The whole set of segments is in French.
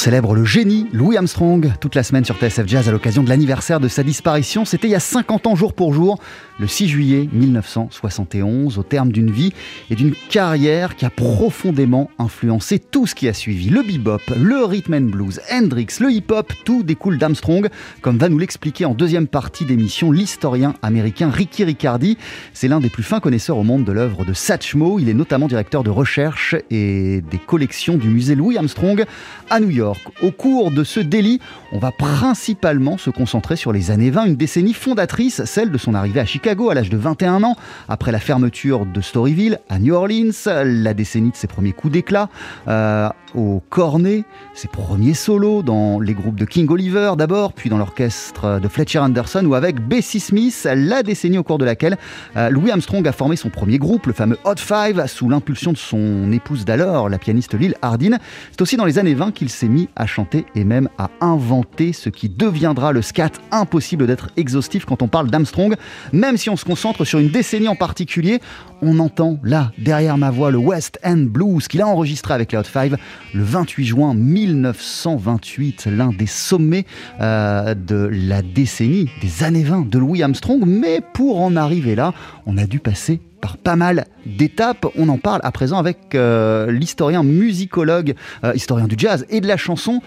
Célèbre le génie Louis Armstrong toute la semaine sur TSF Jazz à l'occasion de l'anniversaire de sa disparition. C'était il y a 50 ans jour pour jour, le 6 juillet 1971, au terme d'une vie et d'une carrière qui a profondément influencé tout ce qui a suivi. Le bebop, le rhythm and blues, Hendrix, le hip-hop, tout découle d'Armstrong, comme va nous l'expliquer en deuxième partie d'émission l'historien américain Ricky Riccardi. C'est l'un des plus fins connaisseurs au monde de l'œuvre de Satchmo. Il est notamment directeur de recherche et des collections du musée Louis Armstrong à New York. Au cours de ce délit, on va principalement se concentrer sur les années 20, une décennie fondatrice, celle de son arrivée à Chicago à l'âge de 21 ans, après la fermeture de Storyville à New Orleans, la décennie de ses premiers coups d'éclat, euh, au cornet, ses premiers solos dans les groupes de King Oliver d'abord, puis dans l'orchestre de Fletcher Anderson ou avec Bessie Smith, la décennie au cours de laquelle euh, Louis Armstrong a formé son premier groupe, le fameux Hot Five, sous l'impulsion de son épouse d'alors, la pianiste Lil Hardin. C'est aussi dans les années 20 qu'il s'est mis à chanter et même à inventer ce qui deviendra le scat. Impossible d'être exhaustif quand on parle d'Armstrong, même si on se concentre sur une décennie en particulier. On entend là, derrière ma voix, le West End Blues qu'il a enregistré avec Hot Five le 28 juin 1928, l'un des sommets euh, de la décennie des années 20 de Louis Armstrong. Mais pour en arriver là, on a dû passer par pas mal d'étapes. On en parle à présent avec euh, l'historien musicologue, euh, historien du jazz et de la chanson,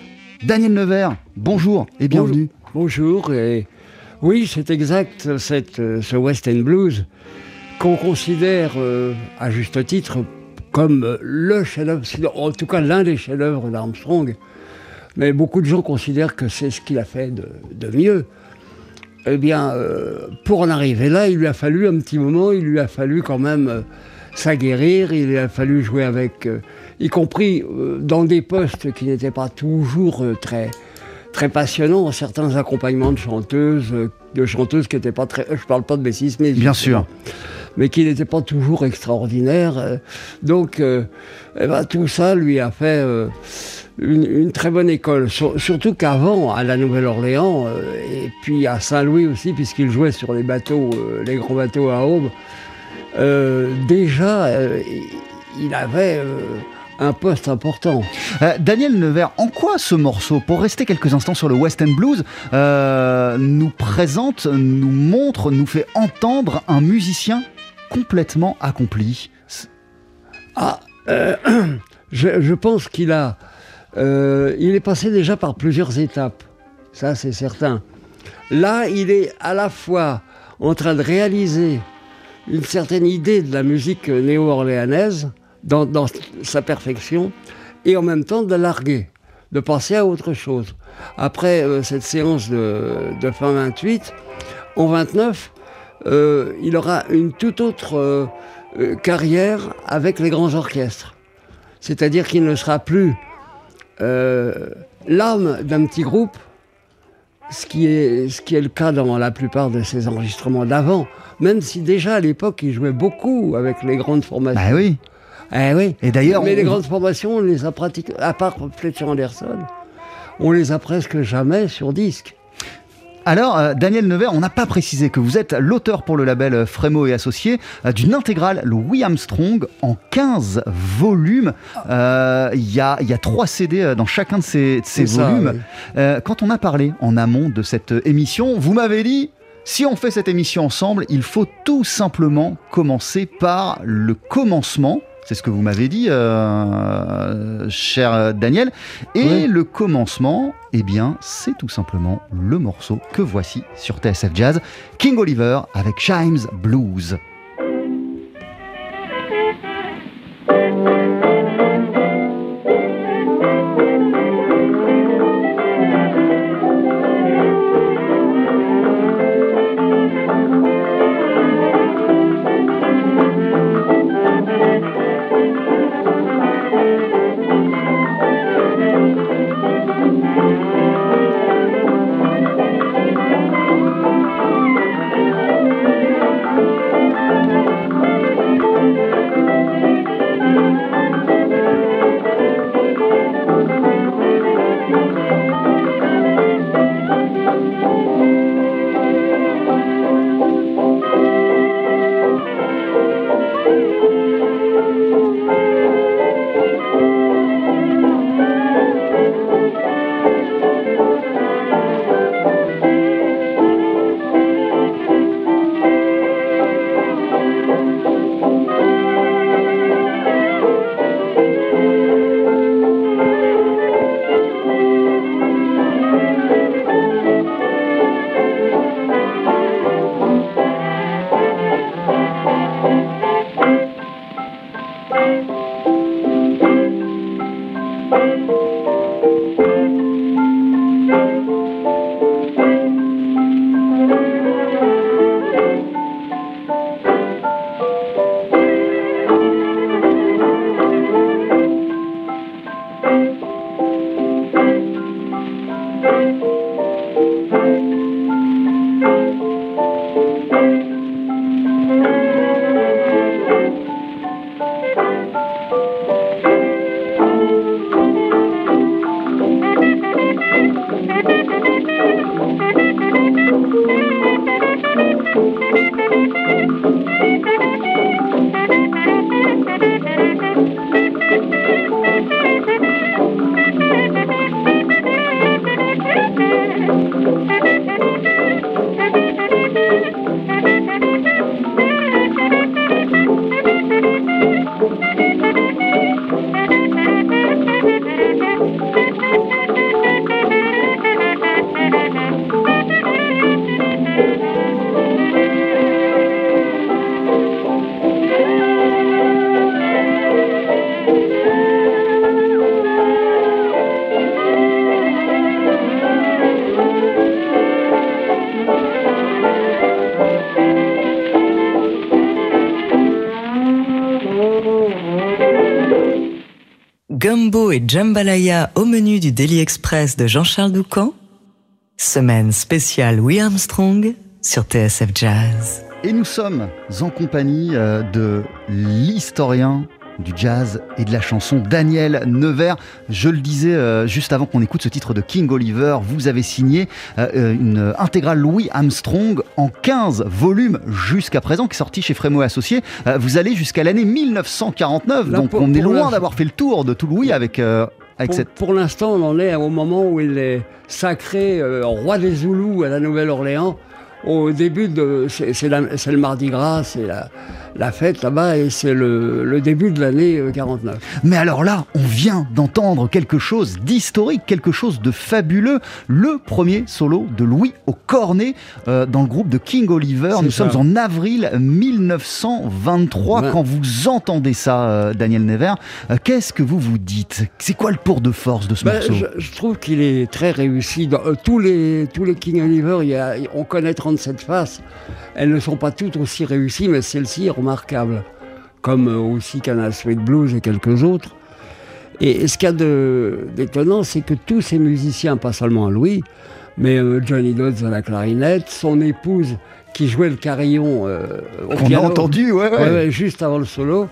Daniel Nevers. Bonjour et bienvenue. Bonjour. bonjour et oui, c'est exact, cette, ce West End Blues qu'on considère à juste titre comme le chef-d'œuvre, en tout cas l'un des chefs-d'œuvre d'Armstrong. Mais beaucoup de gens considèrent que c'est ce qu'il a fait de, de, mieux. Eh bien, euh, pour en arriver là, il lui a fallu un petit moment, il lui a fallu quand même euh, s'aguerrir, il lui a fallu jouer avec, euh, y compris euh, dans des postes qui n'étaient pas toujours euh, très, très passionnants, certains accompagnements de chanteuses, de chanteuses qui n'étaient pas très... Je parle pas de Bessie Smith. Bien sûr mais qui n'était pas toujours extraordinaire. Donc, euh, eh ben, tout ça lui a fait euh, une, une, très bonne école. Sur, surtout qu'avant, à la Nouvelle-Orléans, euh, et puis à Saint-Louis aussi, puisqu'il jouait sur les bateaux, les grands bateaux à aube, déjà, il avait un poste important. Euh, Daniel Nevers, en quoi ce morceau, pour rester quelques instants sur le West End Blues, euh, nous présente, nous montre, nous fait entendre un musicien complètement accompli? Ah, euh, je, je, pense qu'il a, il est passé déjà par plusieurs étapes, ça c'est certain. Là, il est à la fois en train de réaliser une certaine idée de la musique néo-orléanaise, dans, sa perfection et en même temps de la larguer, de passer à autre chose. Après euh, cette séance de, de, fin 28, en 29, euh, il aura une toute autre euh, carrière avec les grands orchestres. C'est-à-dire qu'il ne sera plus l'âme d'un petit groupe, ce qui, est, ce qui est le cas dans la plupart de ses enregistrements d'avant, même si déjà à l'époque il jouait beaucoup avec les grandes formations. Bah oui. Eh oui. Et d'ailleurs, mais on... les grandes formations, on les a pratiquées, à part Fletcher Anderson, on les a presque jamais sur disque. Alors, euh, Daniel Nevers, on n'a pas précisé que vous êtes l'auteur pour le label Frémo et Associés euh, d'une intégrale Louis Armstrong en 15 volumes. Il euh, y, a, y a trois CD dans chacun de ces, de ces volumes. Ça, oui. quand on a parlé en amont de cette émission, vous m'avez dit si on fait cette émission ensemble, il faut tout simplement commencer par le commencement. C'est ce que vous m'avez dit, euh, cher Daniel. Et oui. le commencement, eh bien, c'est tout simplement le morceau que voici sur TSF Jazz, King Oliver avec Chimes Blues. Gumbo et Jambalaya au menu du Daily Express de Jean-Charles Doucan. Semaine spéciale Louis Armstrong sur TSF Jazz. Et nous sommes en compagnie euh, de l'historien du jazz et de la chanson Daniel Nevers. Je le disais euh, juste avant qu'on écoute ce titre de King Oliver, vous avez signé euh, une intégrale Louis Armstrong en 15 volumes jusqu'à présent, qui est sorti chez Frémo Associés. Euh, vous allez jusqu'à l'année 1949, Là, donc pour- on est loin d'avoir fait le tour de tout Louis avec, euh, avec Pour, cette... pour l'instant, on en est au moment où il est sacré euh, roi des Zoulous à la Nouvelle-Orléans. Au début de. C'est le Mardi Gras, c'est la, la fête là-bas et c'est le, le début de l'année euh, 49. Mais alors là, on vient d'entendre quelque chose d'historique, quelque chose de fabuleux. Le premier solo de Louis au cornet euh, dans le groupe de King Oliver. Nous ça. sommes en avril 1923. Ouais. Quand vous entendez ça, euh, Daniel Nevers, euh, qu'est-ce que vous vous dites? C'est quoi le tour de force de ce Ben, morceau? je, je trouve qu'il est très réussi. Dans, euh, tous, les, tous les King Oliver, il y a- on connaît 37 faces. Elles ne sont pas toutes aussi réussies, mais celle-ci Comme euh, aussi Canal Sweet Blues et quelques autres. Et, ce qu'il y a d'étonnant, c'est que tous ces musiciens, pas seulement Louis, mais euh, Johnny Dodds à la clarinette, son épouse qui jouait le carillon euh, au a entendu, ouais, ouais. Juste avant le solo,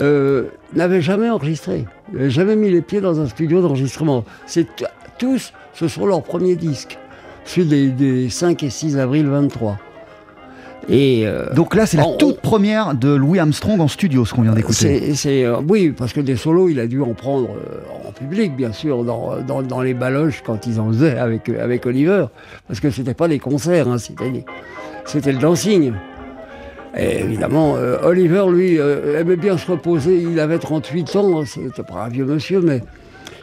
euh, n'avaient jamais enregistré, jamais mis les pieds dans un studio d'enregistrement. Tous, ce sont leurs premiers disques, celui des, des 5 et 6 avril 23. Et euh, Donc là, c'est la on- toute première de Louis Armstrong en studio, ce qu'on vient d'écouter. c'est, euh, oui, parce que des solos, il a dû en prendre euh, en public, bien sûr, dans, dans, dans les baloches quand ils en faisaient avec, avec Oliver. Parce que c'était pas des concerts, hein, c'était, c'était le dancing. Et évidemment, Oliver, lui, aimait bien se reposer. Il avait 38 ans, hein, c'était pas un vieux monsieur, mais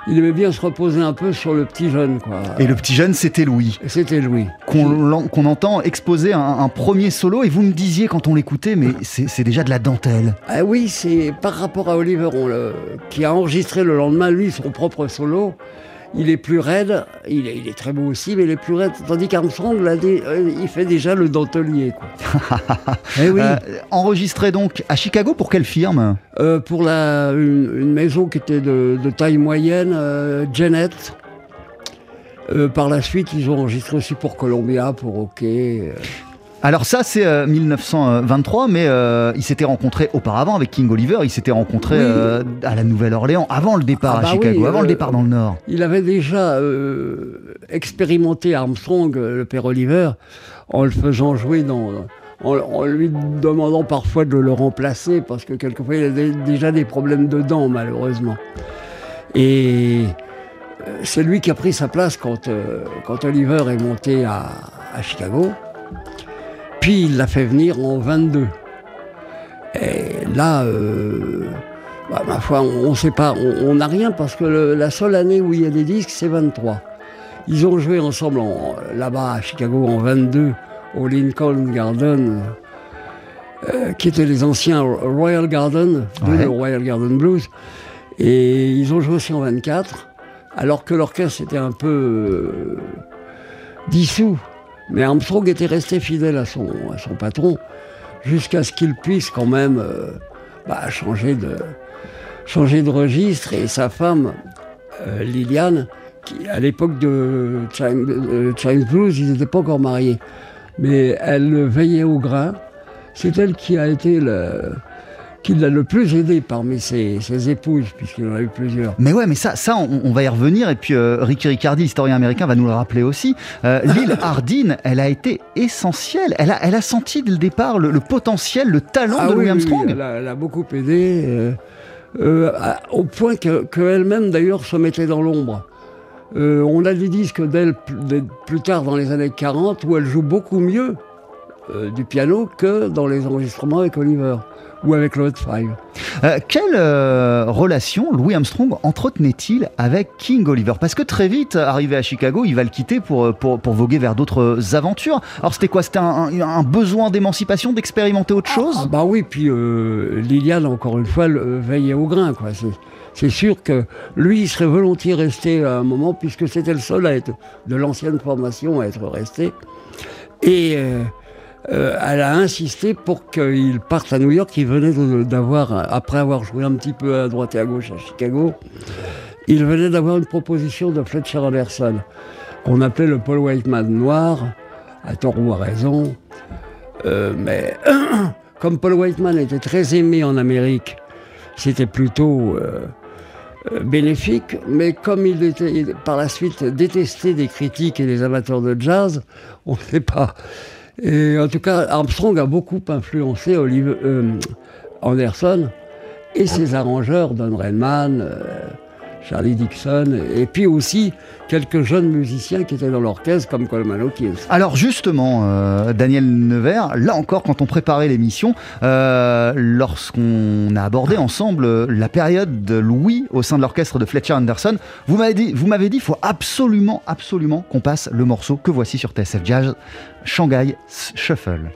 il aimait bien se reposer un peu sur le petit jeune, quoi. Et le petit jeune, c'était Louis. C'était Louis. Qu'on entend exposer un, un premier solo, et vous me disiez quand on l'écoutait, mais c'est déjà de la dentelle. Ah oui, c'est par rapport à Oliver, le- qui a enregistré le lendemain, lui, son propre solo. Il est plus raide, il est, il est très beau aussi, mais il est plus raide. Tandis qu'Armstrong, euh, il fait déjà le dentelier. Quoi. eh oui, Euh, enregistré donc à Chicago pour quelle firme? Euh, pour la, une, une maison qui était de, de taille moyenne, Janet. Par la suite, ils ont enregistré aussi pour Columbia, pour OK. Euh. Alors ça c'est euh, 1923, mais euh, ils s'étaient rencontrés auparavant avec King Oliver, ils s'étaient rencontrés Oui. euh, à la Nouvelle-Orléans, avant le départ Ah à bah Chicago, oui, avant le euh, départ dans le Nord. Il avait déjà euh, expérimenté Armstrong, euh, le père Oliver, en le faisant jouer dans. En, en lui demandant parfois de le remplacer, parce que quelquefois il avait déjà des problèmes de dents, malheureusement. Et euh, c'est lui qui a pris sa place quand, euh, quand Oliver est monté à, à Chicago. Puis il l'a fait venir en 22. Et là, euh, bah, ma foi, on ne sait pas, on n'a rien parce que le- la seule année où il y a des disques, c'est 23. Ils ont joué ensemble en- là-bas à Chicago en 22 au Lincoln Garden, euh, qui étaient les anciens Royal Garden, Ouais. le Royal Garden Blues. Et ils ont joué aussi en 24, alors que l'orchestre était un peu euh, dissous. Mais Armstrong était resté fidèle à son, patron jusqu'à ce qu'il puisse quand même euh, bah, changer, de, registre. Et sa femme, euh, Liliane, qui à l'époque de Chimes Blues, ils n'étaient pas encore mariés. Mais elle veillait au grain. C'est elle qui a été le, qui l'a le plus aidé parmi ses, épouses, puisqu'il en a eu plusieurs. Mais ouais, mais ça, ça on, va y revenir. Et puis euh, Ricky Riccardi, historien américain, va nous le rappeler aussi. Euh, L'île Hardin, elle a été essentielle. Elle a, elle a senti dès le départ le, potentiel, le talent ah de Louis Armstrong. elle, a, beaucoup aidé, euh, au point qu'elle-même, d'ailleurs, se mettait dans l'ombre. on a des disques d'elle plus tard dans les années 40 où elle joue beaucoup mieux du piano que dans les enregistrements avec Oliver ou avec Hot Five. Euh, quelle euh, relation Louis Armstrong entretenait-il avec King Oliver? Parce que très vite, arrivé à Chicago, il va le quitter pour, euh, pour, pour voguer vers d'autres aventures. Alors c'était quoi? C'était un, besoin d'émancipation, d'expérimenter autre chose? ah, Bah oui, puis Liliane, encore une fois, veillait au grain. quoi. C'est sûr que lui, il serait volontiers resté à un moment, puisque c'était le seul à être de l'ancienne formation à être resté. Et euh, elle a insisté pour qu'il parte à New York. Il venait d'avoir, après avoir joué un petit peu à droite et à gauche à Chicago, il venait d'avoir une proposition de Fletcher Anderson, qu'on appelait le Paul Whiteman noir, à tort ou à raison. Euh, mais comme Paul Whiteman était très aimé en Amérique, c'était plutôt euh, bénéfique, mais comme il était par la suite détesté des critiques et des amateurs de jazz, on ne sait pas. Et en tout cas, Armstrong a beaucoup influencé Oliver, euh, Anderson et ses arrangeurs, Don Redman, euh, Charlie Dixon, et puis aussi quelques jeunes musiciens qui étaient dans l'orchestre comme Coleman Hawkins. Alors justement, euh, Daniel Nevers, là encore, quand on préparait l'émission, euh, lorsqu'on a abordé ensemble la période de Louis au sein de l'orchestre de Fletcher Anderson, vous m'avez dit, vous m'avez dit, faut absolument, absolument qu'on passe le morceau que voici sur TSF Jazz, Shanghai Shuffle.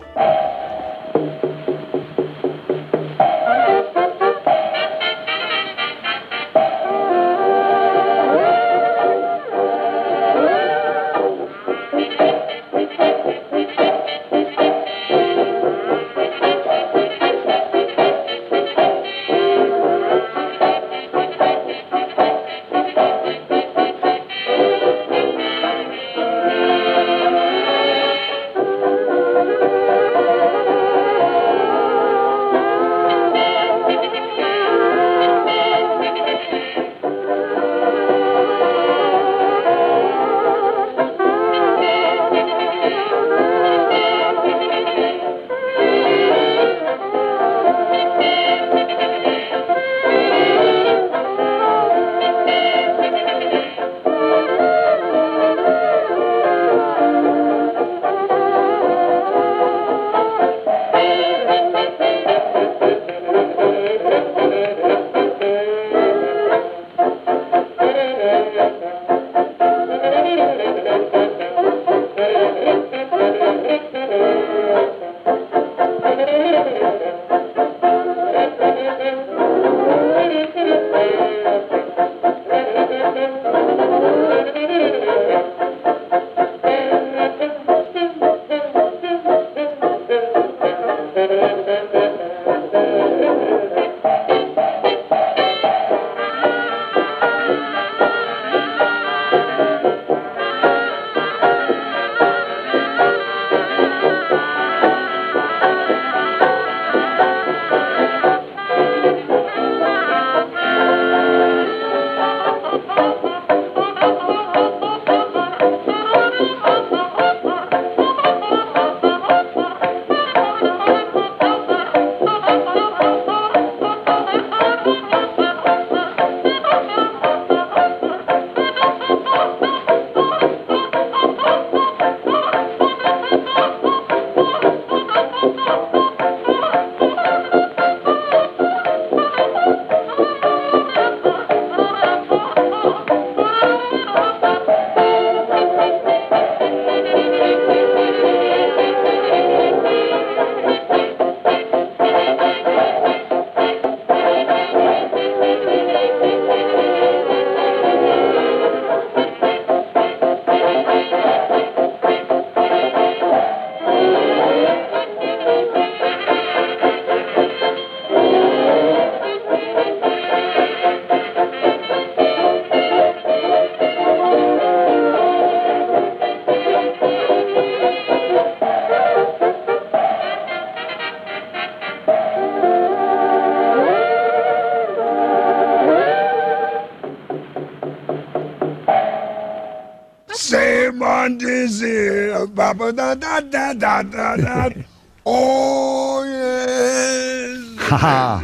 C'est mon désir. Ba, ba, da, da, da, da, da, da. Oh yes. Ah,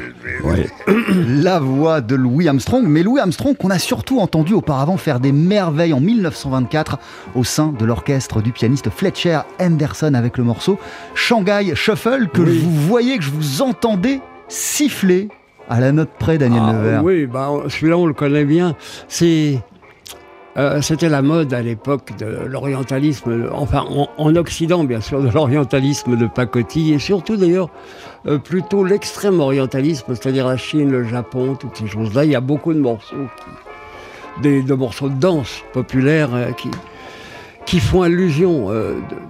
La voix de Louis Armstrong, mais Louis Armstrong qu'on a surtout entendu auparavant faire des merveilles en 1924 au sein de l'orchestre du pianiste Fletcher Henderson avec le morceau Shanghai Shuffle que Oui. vous voyez, que je vous entendais siffler à la note près, Daniel Ah, Nevers. Oui, bah, celui-là, on le connaît bien. C'est. Euh, C'était la mode à l'époque de l'orientalisme, enfin en, en Occident bien sûr, de l'orientalisme de pacotille et surtout d'ailleurs euh, plutôt l'extrême orientalisme, c'est-à-dire la Chine, le Japon, toutes ces choses-là. Il y a beaucoup de morceaux, qui- des, de morceaux de danse populaires euh, qui, qui font allusion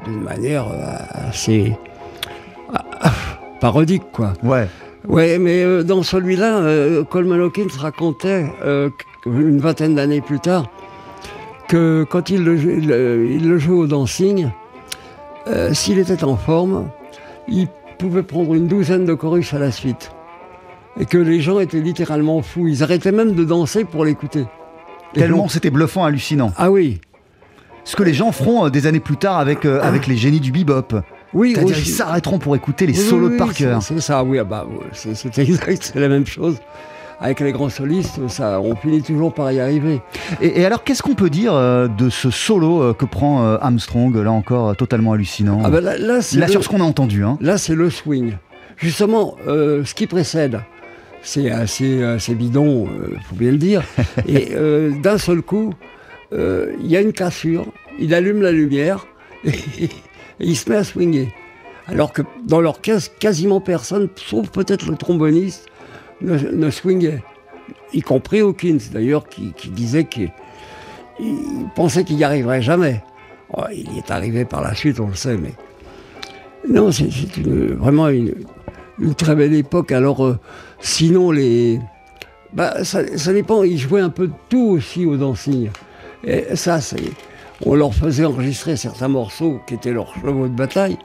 d'une manière assez ah, parodique, quoi. Ouais. Ouais, mais euh, dans celui-là, euh, Coleman Hawkins racontait, euh, une vingtaine d'années plus tard, que quand il le, jou- il, il le jouait au dancing, euh, s'il était en forme, il pouvait prendre une douzaine de chorus à la suite. Et que les gens étaient littéralement fous. Ils arrêtaient même de danser pour l'écouter. Tellement c'était bluffant, hallucinant. Ah oui. Ce que les gens feront euh, des années plus tard avec, euh, avec les génies du bebop. Oui, C'est-à-dire aussi. ils s'arrêteront pour écouter les Oui, solos oui, de oui, Parker. c'est- ça, oui, ah bah, c'est exact, c'est la même chose. Avec les grands solistes, ça, on finit toujours par y arriver. Et, et alors, qu'est-ce qu'on peut dire euh, de ce solo euh, que prend euh, Armstrong, là encore totalement hallucinant? Ah bah là, là, c'est Là, le- sur ce qu'on a entendu. Hein. Là, c'est le swing. Justement, ce qui précède, c'est assez, assez bidon, il faut bien le dire. Et d'un seul coup, il y a une cassure, il allume la lumière et, il se met à swinguer. Alors que dans l'orchestre, quasiment personne, sauf peut-être le tromboniste, ne, swingait. Y compris Hawkins, d'ailleurs, qui, disait qu'il il pensait qu'il n'y arriverait jamais. Il y est arrivé par la suite, on le sait, mais non, c'est vraiment une, très belle époque. Alors, euh, sinon, les. Bah, ça, dépend, ils jouaient un peu de tout aussi au dancing. Et ça. On leur faisait enregistrer certains morceaux qui étaient leurs chevaux de bataille,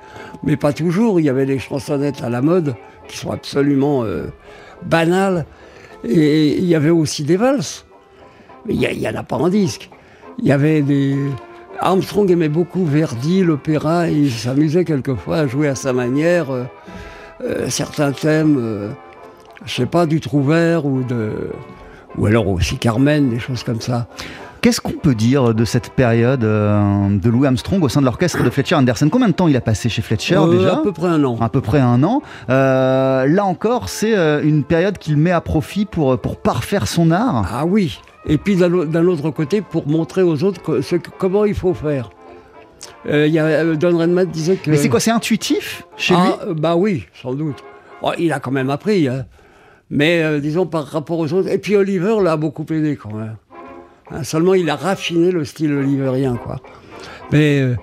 mais pas toujours. Il y avait des chansonnettes à la mode qui sont absolument euh, banales. Et il y avait aussi des valses. Mais il n'y en a pas en disque. Il y avait des. Armstrong aimait beaucoup Verdi, l'opéra, il s'amusait quelquefois à jouer à sa manière euh, euh, certains thèmes, euh, je sais pas, du Trouvert ou de. Ou alors aussi Carmen, des choses comme ça. Qu'est-ce qu'on peut dire de cette période euh, de Louis Armstrong au sein de l'orchestre de Fletcher Anderson? Combien de temps il a passé chez Fletcher Euh, déjà? À peu près un an. À peu près un an. Euh, là encore, c'est une période qu'il met à profit pour, pour parfaire son art. Ah oui. Et puis d'un au- d'un autre côté, pour montrer aux autres ce comment il faut faire. Y a, Don Redman disait que. Mais c'est quoi C'est intuitif chez Ah, lui? Bah oui, sans doute. Oh, il a quand même appris, hein. mais disons par rapport aux autres. Et puis Oliver l'a beaucoup aidé quand même. Hein, seulement il a raffiné le style oliverien, quoi. Mais euh,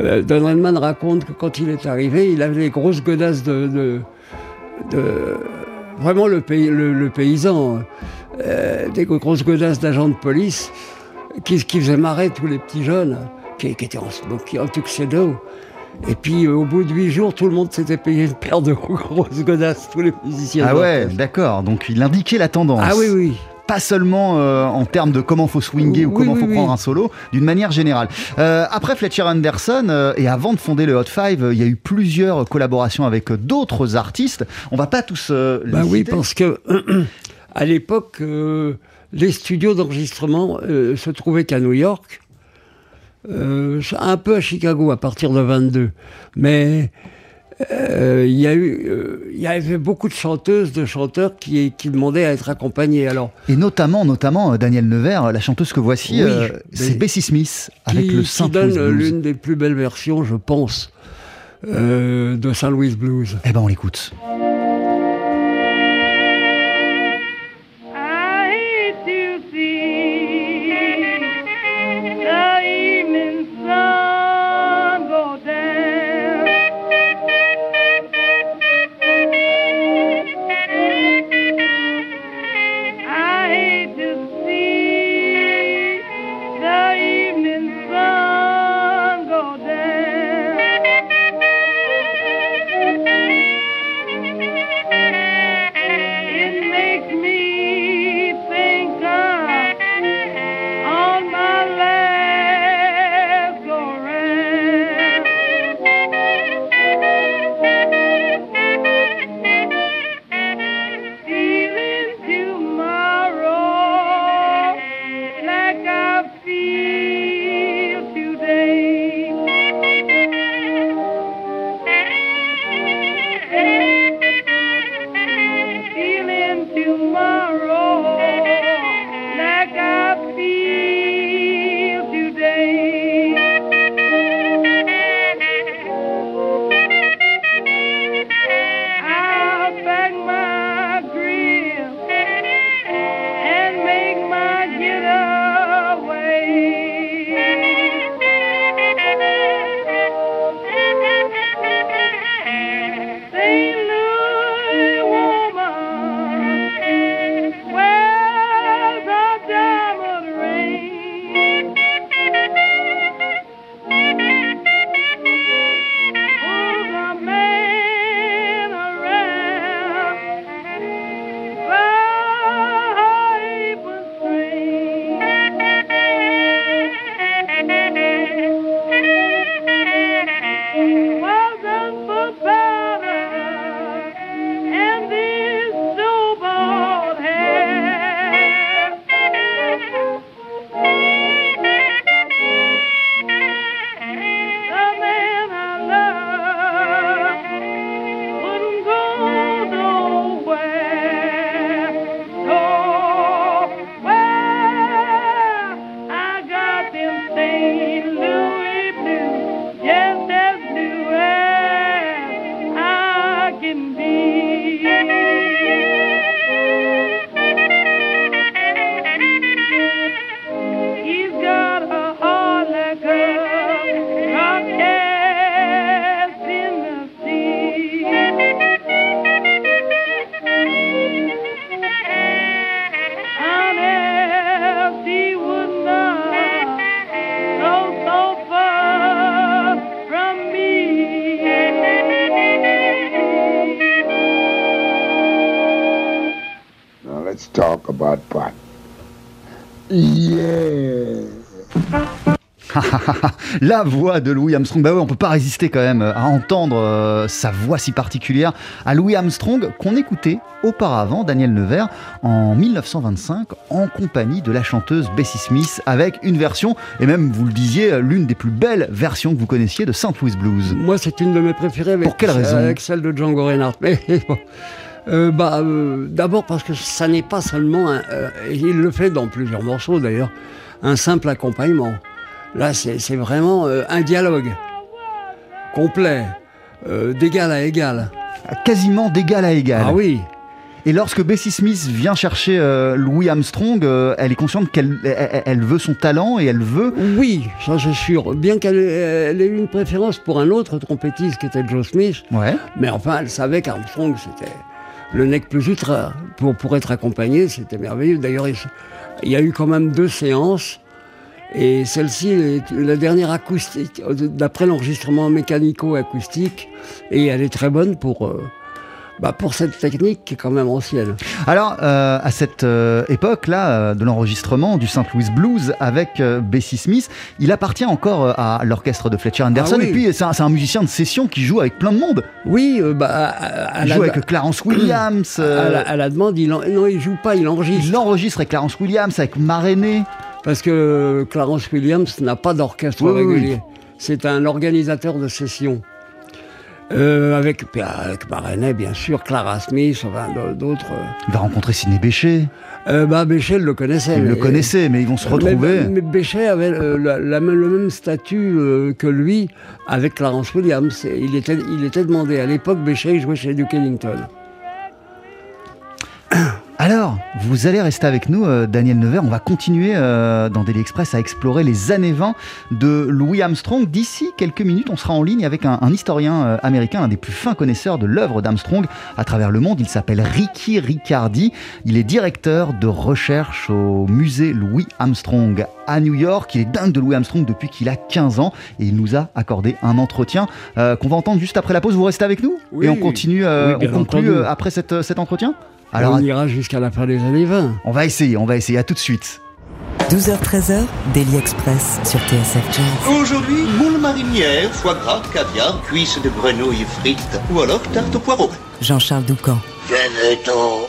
euh, Don Redman raconte que quand il est arrivé, il avait des grosses godasses de, de, de- vraiment le, pays, le, le paysan, euh, des grosses godasses d'agents de police qui, qui faisaient marrer tous les petits jeunes qui, qui étaient en, smoky, en tuxedo. Et puis euh, au bout de huit jours, tout le monde s'était payé une paire de grosses godasses, tous les musiciens. Ah ouais, d'accord. Donc il indiquait la tendance. Ah oui, oui. Pas seulement euh, en termes de comment faut swinguer ou Oui, comment oui, faut oui. prendre un solo, d'une manière générale. Euh, après Fletcher Anderson euh, et avant de fonder le Hot Five, euh, il y a eu plusieurs collaborations avec euh, d'autres artistes. On va pas tous euh, les Bah oui, citer. parce que à l'époque, euh, les studios d'enregistrement euh, se trouvaient qu'à New York, euh, un peu à Chicago à partir de 22. Mais euh, il y a eu, euh, il y avait beaucoup de chanteuses, de chanteurs qui, qui demandaient à être accompagnés. Alors, Et notamment, notamment euh, Daniel Nevers, la chanteuse que voici, Oui, euh, c'est Bessie Smith avec qui, le qui Saint donne euh, Blues. l'une des plus belles versions, je pense, de Saint Louis Blues. Eh ben on l'écoute. La voix de Louis Armstrong, bah ouais, on peut pas résister quand même à entendre euh, sa voix si particulière à Louis Armstrong qu'on écoutait auparavant, Daniel Nevers, en 1925 en compagnie de la chanteuse Bessie Smith avec une version, et même vous le disiez, l'une des plus belles versions que vous connaissiez de St. Louis Blues. Moi, c'est une de mes préférées. Avec, Pour quelle raison Avec celle de Django Reinhardt. Mais bon. Euh, bah, euh, D'abord parce que ça n'est pas seulement, un, euh, il le fait dans plusieurs morceaux d'ailleurs, un simple accompagnement. Là, c'est vraiment euh, un dialogue complet, euh, d'égal à égal. Quasiment d'égal à égal. Ah oui, Et lorsque Bessie Smith vient chercher euh, Louis Armstrong, elle est consciente qu'elle elle, elle veut son talent et elle veut. oui, ça c'est sûr. Bien qu'elle ait, eu une préférence pour un autre trompettiste qui était Joe Smith, Ouais. mais enfin, elle savait qu'Armstrong, c'était le nec plus ultra. Pour, pour être accompagné, c'était merveilleux. D'ailleurs, il, il y a eu quand même deux séances. Et celle-ci est la dernière acoustique, euh, d'après l'enregistrement mécanico-acoustique. Et elle est très bonne pour, euh, bah, pour cette technique qui est quand même ancienne. Alors, euh, à cette euh, époque-là euh, de l'enregistrement du St. Louis Blues avec Bessie Smith, il appartient encore à l'orchestre de Fletcher Anderson. Ah oui. Et puis, c'est un, musicien de session qui joue avec plein de monde. Oui, bah, à, à- à Il la, joue avec Clarence Williams. à la- à la demande, il en- non, il joue pas, il enregistre. il enregistre avec Clarence Williams, avec Maréné. Parce que Clarence Williams n'a pas d'orchestre Oui, oui, oui. régulier. C'est un organisateur de sessions. Euh, avec, avec Marenet, bien sûr, Clara Smith, enfin d'autres. Il va rencontrer Sidney Bechet. Euh, bah, Béchet le connaissait. Il le connaissait, mais ils vont se Mais- retrouver. Mais, Béchet avait euh, la- la- le même statut euh, que lui avec Clarence Williams. Il était, il était demandé. À l'époque, Béchet jouait chez Duke Ellington. Alors, vous allez rester avec nous, euh, Daniel Nevers. On va continuer euh, dans Daily Express à explorer les années 20 de Louis Armstrong. D'ici quelques minutes, on sera en ligne avec un, un historien euh, américain, l'un des plus fins connaisseurs de l'œuvre d'Armstrong à travers le monde. Il s'appelle Ricky Riccardi. Il est directeur de recherche au musée Louis Armstrong à New York. Il est dingue de Louis Armstrong depuis qu'il a 15 ans et il nous a accordé un entretien qu'on va entendre juste après la pause. Vous restez avec nous Oui. et on continue, Oui, on conclut après cette, cet entretien? Alors, on ira jusqu'à la fin des années 20. on va essayer, on va essayer. À tout de suite. 12h-13h, Daily Express sur TSF Jazz. Aujourd'hui, moule marinière, foie gras, caviar, cuisses de grenouille frites ou alors tarte au poireau. Jean-Charles Doucan. Venez-t'en.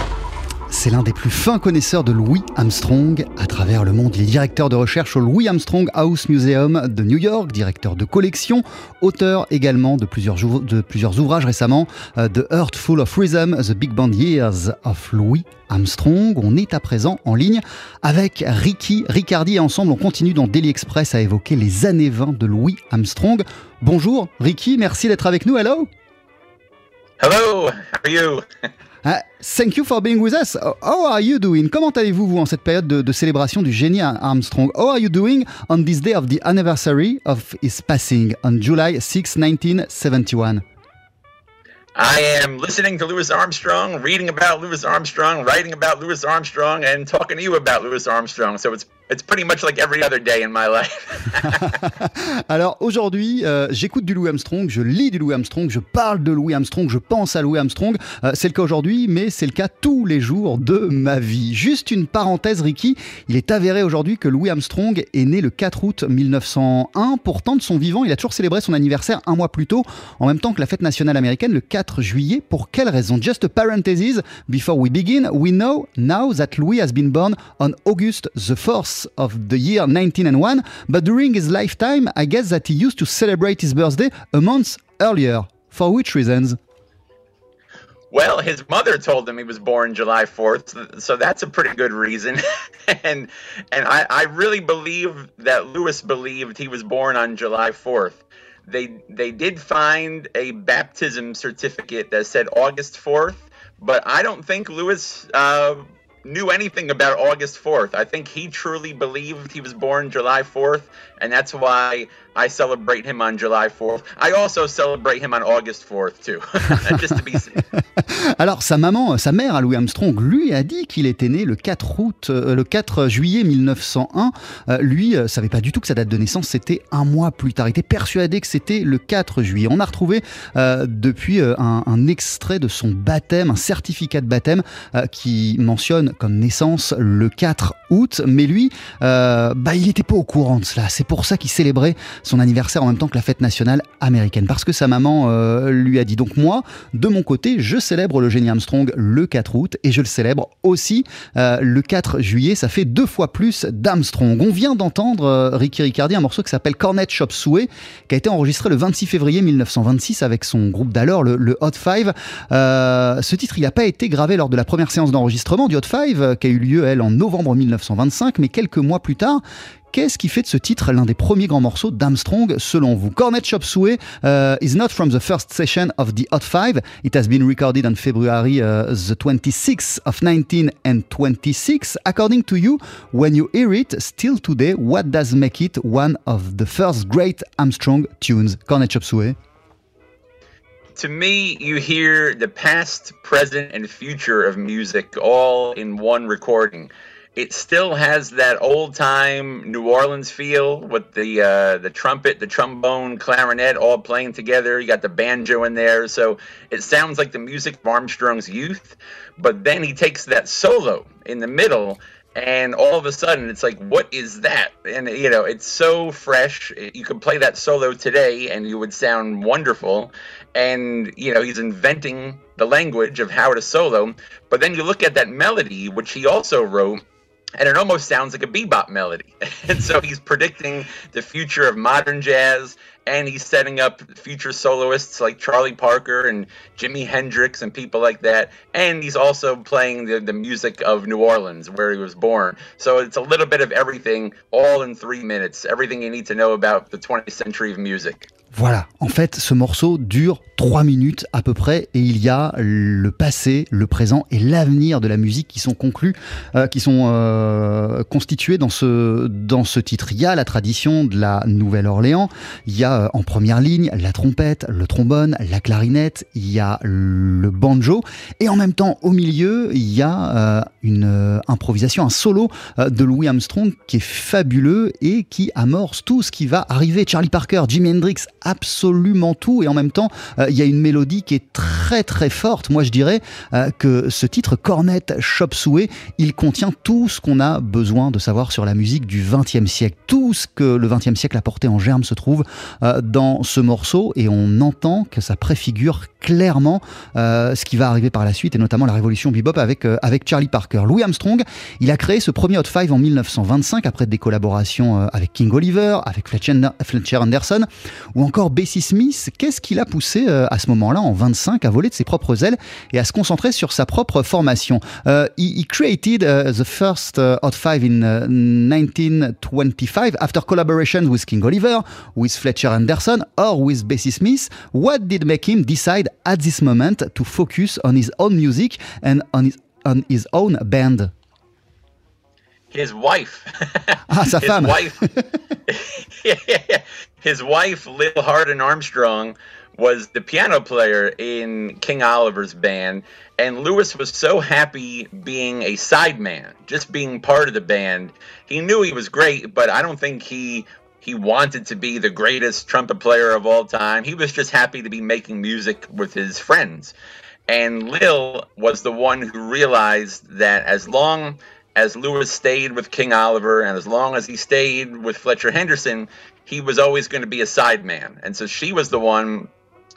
C'est l'un des plus fins connaisseurs de Louis Armstrong à travers le monde. Il est directeur de recherche au Louis Armstrong House Museum de New York, directeur de collection, auteur également de plusieurs, ouvrages récemment, euh, The Earth Full of Rhythm, The Big Band Years of Louis Armstrong. On est à présent en ligne avec Ricky Ricardi et ensemble on continue dans Daily Express à évoquer les années 20 de Louis Armstrong. Bonjour Ricky, merci d'être avec nous. Hello. Hello, how are you? Uh, thank you for being with us. How are you doing? Comment allez-vous, vous, en cette période de, de, célébration du génie Armstrong? How are you doing on this day of the anniversary of his passing on July 6, 1971? I am listening to Louis Armstrong, reading about Louis Armstrong, writing about Louis Armstrong, and talking to you about Louis Armstrong. So it's It's pretty much like every other day in my life. Alors aujourd'hui, euh, j'écoute du Louis Armstrong, je lis du Louis Armstrong, je parle de Louis Armstrong, je pense à Louis Armstrong. Euh, c'est le cas aujourd'hui, mais c'est le cas tous les jours de ma vie. Juste une parenthèse, Ricky, il est avéré aujourd'hui que Louis Armstrong est né le 4 août 1901. Pourtant, de son vivant, il a toujours célébré son anniversaire un mois plus tôt, en même temps que la fête nationale américaine, le 4 juillet. Pour quelle raison? Just a parenthesis, before we begin, we know now that Louis has been born on August the 4th of the year 1901, but during his lifetime, I guess that he used to celebrate his birthday a month earlier. For which reasons? Well, his mother told him he was born July 4th, so that's a pretty good reason. and and I, I really believe that Lewis believed he was born on July 4th. They they did find a baptism certificate that said August 4th, but I don't think Lewis uh, knew anything about August 4th. I think he truly believed he was born July 4th, and that's why I celebrate him on July 4th. I also celebrate him on August 4th too, just to be Alors sa maman, sa mère, Louis Armstrong, lui a dit qu'il était né le 4 août, euh, le 4 juillet 1901. Euh, lui euh, savait pas du tout que sa date de naissance c'était un mois plus tard. Il était persuadé que c'était le 4 juillet. On a retrouvé euh, depuis euh, un, extrait de son baptême, un certificat de baptême qui mentionne comme naissance le 4 août. Mais lui, bah il n'était pas au courant de cela. C'est pour ça qu'il célébrait son anniversaire en même temps que la fête nationale américaine, parce que sa maman euh, lui a dit. Donc moi, de mon côté, je célèbre le génie Armstrong le 4 août et je le célèbre aussi euh, le 4 juillet. Ça fait deux fois plus d'Armstrong. On vient d'entendre euh, Ricky Riccardi, un morceau qui s'appelle Cornet Shop Suey, qui a été enregistré le 26 février 1926 avec son groupe d'alors, le, Hot Five. Ce titre, n'a pas été gravé lors de la première séance d'enregistrement du Hot Five, qui a eu lieu, elle, en novembre 1925, mais quelques mois plus tard, Qu'est-ce qui fait de ce titre l'un des premiers grands morceaux d'Armstrong selon vous? Cornet Shop Suey uh, is not from the first session of the Hot Five. It has been recorded on February uh, the 26th of 1926. According to you, when you hear it still today, what does make it one of the first great Armstrong tunes? Cornet Shop Suey. To me, you hear the past, present, and future of music all in one recording. It still has that old time New Orleans feel with the uh, the trumpet, the trombone, clarinet all playing together. You got the banjo in there, so it sounds like the music of Armstrong's youth. But then he takes that solo in the middle, and all of a sudden it's like, what is that? And you know, it's so fresh. You could play that solo today, and you would sound wonderful. And you know, he's inventing the language of how to solo. But then you look at that melody, which he also wrote and it almost sounds like a bebop melody. and so he's predicting the future of modern jazz, and he's setting up future soloists like Charlie Parker and Jimi Hendrix and people like that. And he's also playing the, the music of New Orleans, where he was born. So it's a little bit of everything, all in three minutes. Everything you need to know about the 20th century of music. Voilà, en fait, ce morceau dure 3 minutes à peu près et il y a le passé, le présent et l'avenir de la musique qui sont conclus, euh, qui sont euh, constitués dans ce, dans ce titre. Il y a la tradition de la Nouvelle-Orléans, il y a euh, en première ligne la trompette, le trombone, la clarinette, il y a le banjo et en même temps au milieu, il y a une improvisation, un solo de Louis Armstrong qui est fabuleux et qui amorce tout ce qui va arriver. Charlie Parker, Jimi Hendrix, absolument tout et en même temps euh, il y a une mélodie qui est très très forte. Moi, je dirais que ce titre, Cornet Chop Suey, il contient tout ce qu'on a besoin de savoir sur la musique du XXe siècle. Tout ce que le XXe siècle a porté en germe se trouve dans ce morceau et on entend que ça préfigure clairement ce qui va arriver par la suite et notamment la révolution bebop avec, avec Charlie Parker. Louis Armstrong, il a créé ce premier Hot Five en 1925 après des collaborations avec King Oliver, avec Fletcher Anderson ou Bessie Smith. Qu'est-ce qui l'a poussé à ce moment-là, en 25, à voler de ses propres ailes et à se concentrer sur sa propre formation? Uh, he, created uh, the first uh, Hot Five in 1925 after collaboration with King Oliver, with Fletcher Anderson, or with Bessie Smith. What did make him decide at this moment to focus on his own music and on his, on his own band? His wife. Ah, his wife. his wife, Lil Hardin Armstrong, was the piano player in King Oliver's band, and Lewis was so happy being a sideman, just being part of the band. He knew he was great, but I don't think he he wanted to be the greatest trumpet player of all time. He was just happy to be making music with his friends. And Lil was the one who realized that as long as Lewis stayed with King Oliver and as long as he stayed with Fletcher Henderson, he was always going to be a sideman. And so she was the one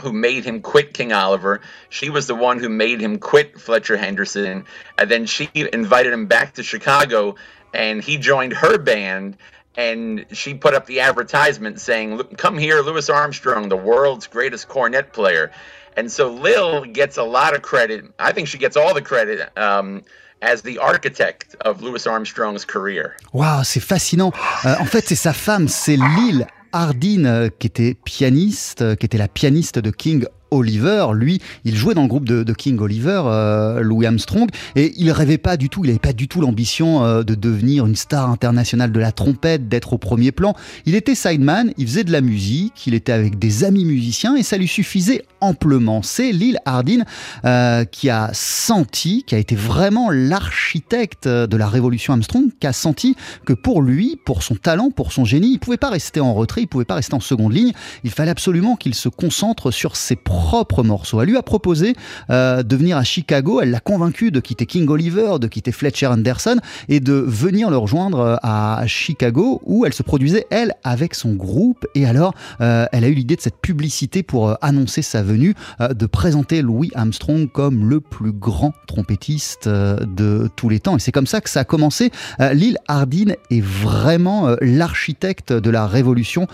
who made him quit King Oliver. She was the one who made him quit Fletcher Henderson. And then she invited him back to Chicago and he joined her band. And she put up the advertisement saying, Come here, Louis Armstrong, the world's greatest cornet player. And so Lil gets a lot of credit. I think she gets all the credit. Um, as the architect of Louis Armstrong's career. Waouh, c'est fascinant. Euh, en fait, c'est sa femme, c'est Lil Hardin, euh, qui était pianiste, euh, qui était la pianiste de King Oliver, lui, il jouait dans le groupe de, King Oliver, euh, Louis Armstrong, et il rêvait pas du tout, il n'avait pas du tout l'ambition euh, de devenir une star internationale de la trompette, d'être au premier plan. Il était sideman, il faisait de la musique, il était avec des amis musiciens et ça lui suffisait amplement. C'est Lil Hardin euh, qui a senti, qui a été vraiment l'architecte de la révolution Armstrong, qui a senti que pour lui, pour son talent, pour son génie, il pouvait pas rester en retrait, il pouvait pas rester en seconde ligne. Il fallait absolument qu'il se concentre sur ses propres morceaux. Elle lui a proposé euh, de venir à Chicago. Elle l'a convaincu de quitter King Oliver, de quitter Fletcher Anderson et de venir le rejoindre euh, à Chicago où elle se produisait elle avec son groupe. Et alors, euh, elle a eu l'idée de cette publicité pour annoncer sa venue, de présenter Louis Armstrong comme le plus grand trompettiste de tous les temps. Et c'est comme ça que ça a commencé. Lil Hardin est vraiment l'architecte de la révolution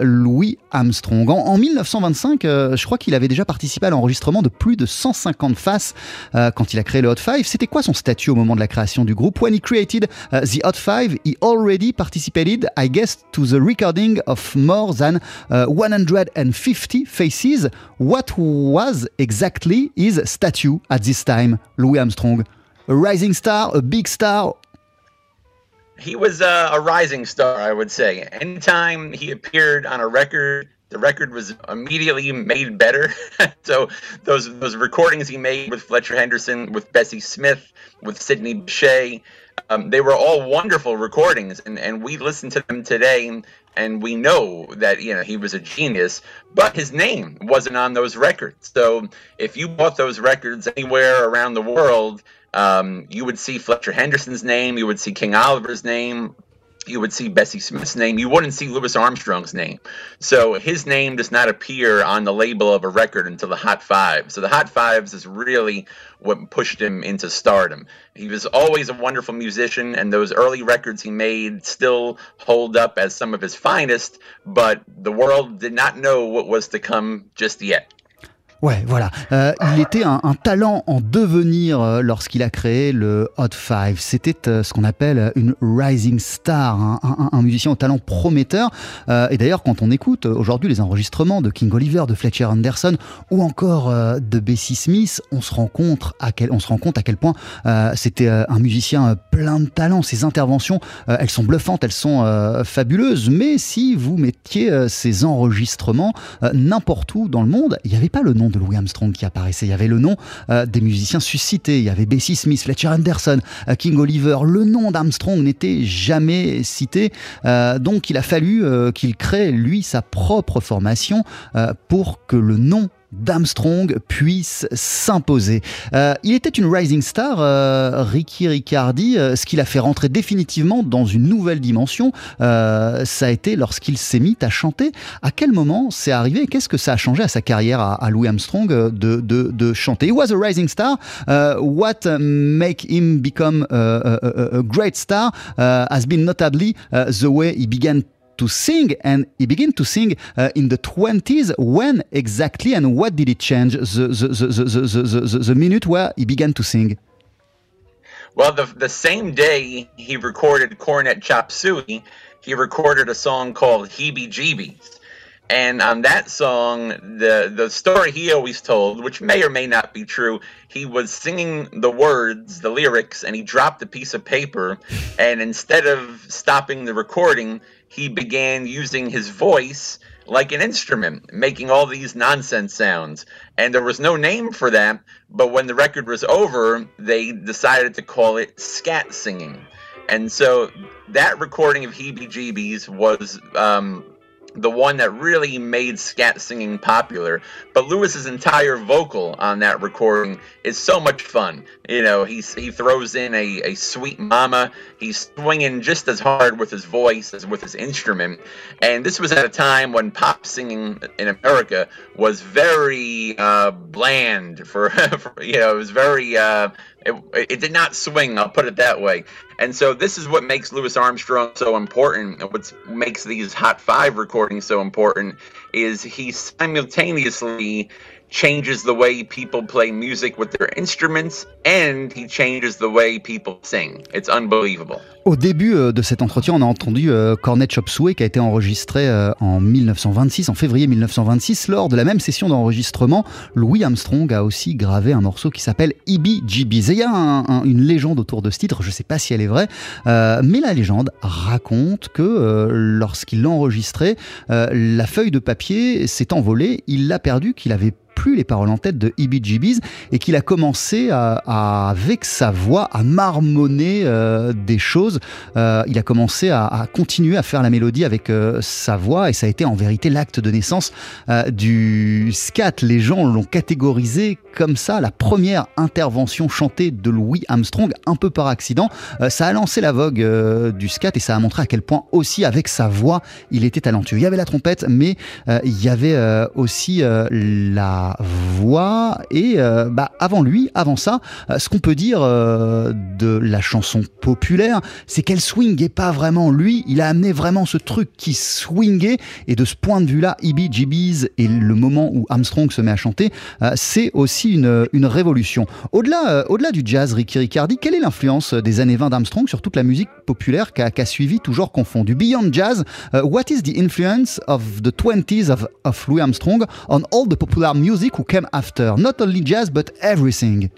Louis Armstrong. En, en 1925, euh, je crois qu'il avait déjà participé à l'enregistrement de plus de 150 faces euh, quand il a créé le Hot Five. C'était quoi son statut au moment de la création du groupe? When he created uh, the Hot Five, he already participated, I guess, to the recording of more than uh, 150 faces. What was exactly his statue at this time, Louis Armstrong? A rising star, a big star, He was uh, a rising star, I would say. Anytime he appeared on a record, the record was immediately made better. so those those recordings he made with Fletcher Henderson, with Bessie Smith, with Sidney Bechet, um, they were all wonderful recordings, and, and we listen to them today, and we know that you know he was a genius. But his name wasn't on those records. So if you bought those records anywhere around the world, um, you would see Fletcher Henderson's name, you would see King Oliver's name, you would see Bessie Smith's name. You wouldn't see Louis Armstrong's name. So his name does not appear on the label of a record until the Hot Five. So the Hot Fives is really what pushed him into stardom. He was always a wonderful musician, and those early records he made still hold up as some of his finest, but the world did not know what was to come just yet. Ouais, voilà. Euh, il était un, talent en devenir euh, lorsqu'il a créé le Hot Five. C'était euh, ce qu'on appelle une rising star, hein, un, musicien au talent prometteur. Et d'ailleurs, quand on écoute aujourd'hui les enregistrements de King Oliver, de Fletcher Anderson ou encore de Bessie Smith, on se rend compte à quel, on se rend compte à quel point c'était un musicien plein de talent. Ses interventions, elles sont bluffantes, elles sont fabuleuses. Mais si vous mettiez ces enregistrements n'importe où dans le monde, il n'y avait pas le nom de Louis Armstrong qui apparaissait. Il y avait le nom euh, des musiciens suscités. Il y avait Bessie Smith, Fletcher Anderson, euh, King Oliver. Le nom d'Armstrong n'était jamais cité. Euh, donc il a fallu qu'il crée, lui, sa propre formation pour que le nom d'Armstrong puisse s'imposer. Euh, il était une rising star, euh, Ricky Riccardi. Euh, ce qui l'a fait rentrer définitivement dans une nouvelle dimension, euh, ça a été lorsqu'il s'est mis à chanter. À quel moment c'est arrivé et qu'est-ce que ça a changé à sa carrière à, Louis Armstrong euh, de, de, de chanter? He was a rising star. Uh, what make him become a, a, great star uh, has been notably the way he began to sing and he began to sing uh, in the 20s when exactly and what did it change the, the, the, the, the, minute where he began to sing Well, the, the same day he recorded Cornet Chop Suey, he recorded a song called Heebie Jeebies. And on that song, the the story he always told, which may or may not be true, he was singing the words, the lyrics, and he dropped a piece of paper. And instead of stopping the recording, he began using his voice like an instrument, making all these nonsense sounds. And there was no name for that, but when the record was over, they decided to call it scat singing. And so that recording of Heebie Jeebies was um, the one that really made scat singing popular. But Lewis's entire vocal on that recording is so much fun. You know, he's he throws in a, a sweet mama. He's swinging just as hard with his voice as with his instrument. And this was at a time when pop singing in America was very uh, bland. For, for you know, it was very. Uh, it, it did not swing. I'll put it that way. And so this is what makes Louis Armstrong so important. What makes these Hot Five recordings so important is he simultaneously changes the way people play music with their instruments and he changes the way people sing. It's unbelievable. Au début euh, de cet entretien, on a entendu euh, Cornet Chop Suey qui a été enregistré euh, en 1926, en février 1926. Lors de la même session d'enregistrement, Louis Armstrong a aussi gravé un morceau qui s'appelle Jeebies. Et il y a un- un- une légende autour de ce titre, je ne sais pas si elle est vraie, mais la légende raconte que lorsqu'il l'a enregistré, la feuille de papier s'est envolée, il l'a perdu, qu'il avait plus les paroles en tête de Jeebies et qu'il a commencé à, avec sa voix à marmonner euh, des choses. Euh, il a commencé à, continuer à faire la mélodie avec euh, sa voix et ça a été en vérité l'acte de naissance du scat. Les gens l'ont catégorisé comme ça, la première intervention chantée de Louis Armstrong, un peu par accident. Ça a lancé la vogue du scat et ça a montré à quel point aussi avec sa voix, il était talentueux. Il y avait la trompette, mais il y avait aussi euh, voix et euh, bah, avant lui, avant ça, euh, ce qu'on peut dire euh, de la chanson populaire, c'est qu'elle swingait pas vraiment. Lui, il a amené vraiment ce truc qui swingait et de ce point de vue-là, Ibi Jeebies et le moment où Armstrong se met à chanter, c'est aussi une, une révolution. Au-delà au-delà du jazz, Ricky Riccardi, quelle est l'influence des années 20 d'Armstrong sur toute la musique populaire qu'a qu'a suivi, toujours confondu Beyond jazz, uh, what is the influence of the 20s of, of Louis Armstrong on all the popular music who came after? Not only jazz, but everything.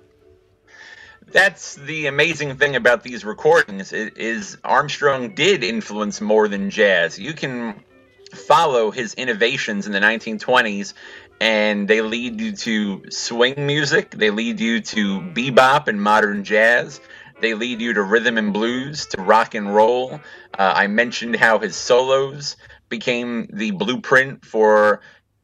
That's the amazing thing about these recordings is Armstrong did influence more than jazz. You can follow his innovations in the 1920s and they lead you to swing music, they lead you to bebop and modern jazz. They lead you to rhythm and blues, to rock and roll. Uh, I mentioned how his solos became the blueprint for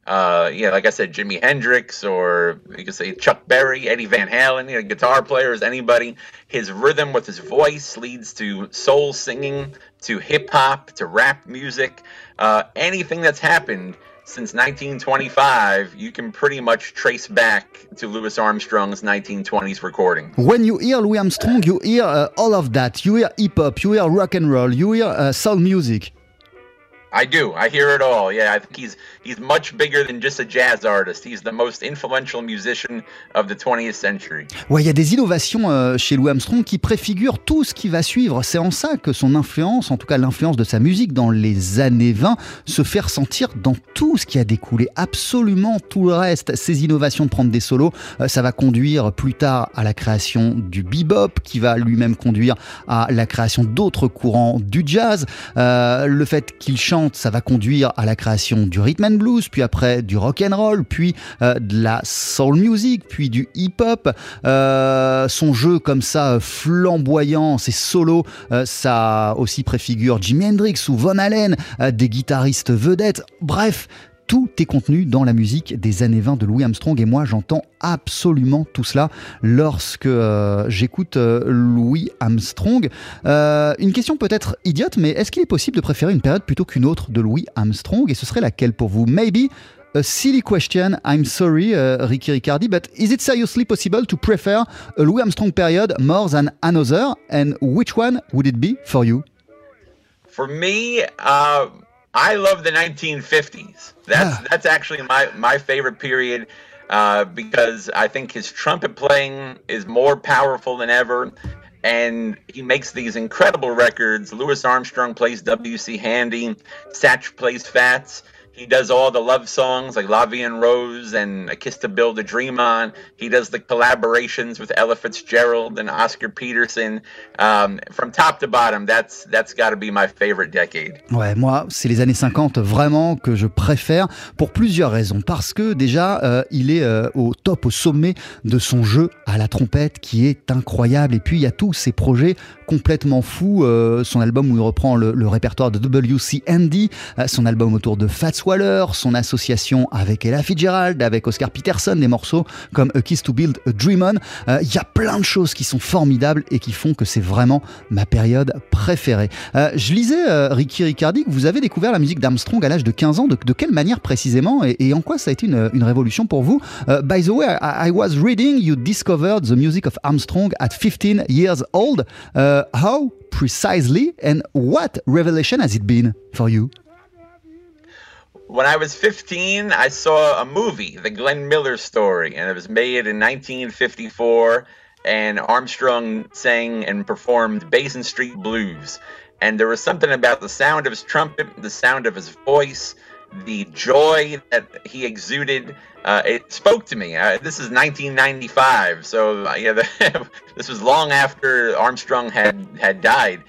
uh, yeah, like I said, Jimi Hendrix, or you could say Chuck Berry, Eddie Van Halen, you know, guitar players, anybody. His rhythm with his voice leads to soul singing, to hip hop, to rap music. Uh, anything that's happened since 1925, you can pretty much trace back to Louis Armstrong's 1920s recording. When you hear Louis Armstrong, you hear uh, all of that. You hear hip hop, you hear rock and roll, you hear uh, soul music. I do. I hear it all. Yeah, I think he's he's much bigger than just a jazz artist. He's the most influential musician of the 20th century. Ouais, il y a des innovations euh, chez Louis Armstrong qui préfigurent tout ce qui va suivre. C'est en ça que son influence, en tout cas l'influence de sa musique dans les années 20, se fait ressentir dans tout ce qui a découlé. Absolument tout le reste. Ces innovations de prendre des solos, euh, ça va conduire plus tard à la création du bebop, qui va lui-même conduire à la création d'autres courants du jazz. Euh, le fait qu'il chante, ça va conduire à la création du rhythm and blues, puis après du rock and roll, puis euh, de la soul music, puis du hip-hop. Euh, son jeu comme ça flamboyant, ses solos, euh, ça aussi préfigure Jimi Hendrix ou Von Allen, euh, des guitaristes vedettes. Bref, tout est contenu dans la musique des années 20 de Louis Armstrong et moi j'entends absolument tout cela lorsque euh, j'écoute euh, Louis Armstrong. Euh, une question peut-être idiote, mais est-ce qu'il est possible de préférer une période plutôt qu'une autre de Louis Armstrong? Et ce serait laquelle pour vous? Maybe a silly question, I'm sorry, Ricky Riccardi, but is it seriously possible to prefer a Louis Armstrong period more than another? And which one would it be for you? For me, uh, I love the 1950s. That's that's actually my my favorite period uh, because I think his trumpet playing is more powerful than ever, and he makes these incredible records. Louis Armstrong plays W.C. Handy, Satch plays Fats. He does all the love songs like La Vie en Rose and A Kiss to Build a Dream On. He does the collaborations with Ella Fitzgerald and Oscar Peterson. Um, from top to bottom, that's that's got to be my favorite decade. Ouais, moi, c'est les années 50 vraiment que je préfère pour plusieurs raisons. Parce que déjà, euh, il est euh, au top, au sommet de son jeu à la trompette qui est incroyable. Et puis, il y a tous ces projets complètement fous. Euh, son album où il reprend le, répertoire de W.C. Andy, euh, son album autour de Fats Waller, son association avec Ella Fitzgerald, avec Oscar Peterson, des morceaux comme A Kiss to Build a Dream On. Euh, Il y a plein de choses qui sont formidables et qui font que c'est vraiment ma période préférée. Euh, je lisais, euh, Ricky Riccardi, que vous avez découvert la musique d'Armstrong à l'âge de 15 ans. De, quelle manière précisément et, en quoi ça a été une, révolution pour vous? Euh, By the way, I, was reading you discovered the music of Armstrong at 15 years old. Uh, how precisely and what revelation has it been for you? When I was 15, I saw a movie, The Glenn Miller Story, and it was made in 1954. And Armstrong sang and performed Basin Street Blues. And there was something about the sound of his trumpet, the sound of his voice, the joy that he exuded. Uh, it spoke to me. Uh, this is 1995, so uh, yeah, the, this was long after Armstrong had had died.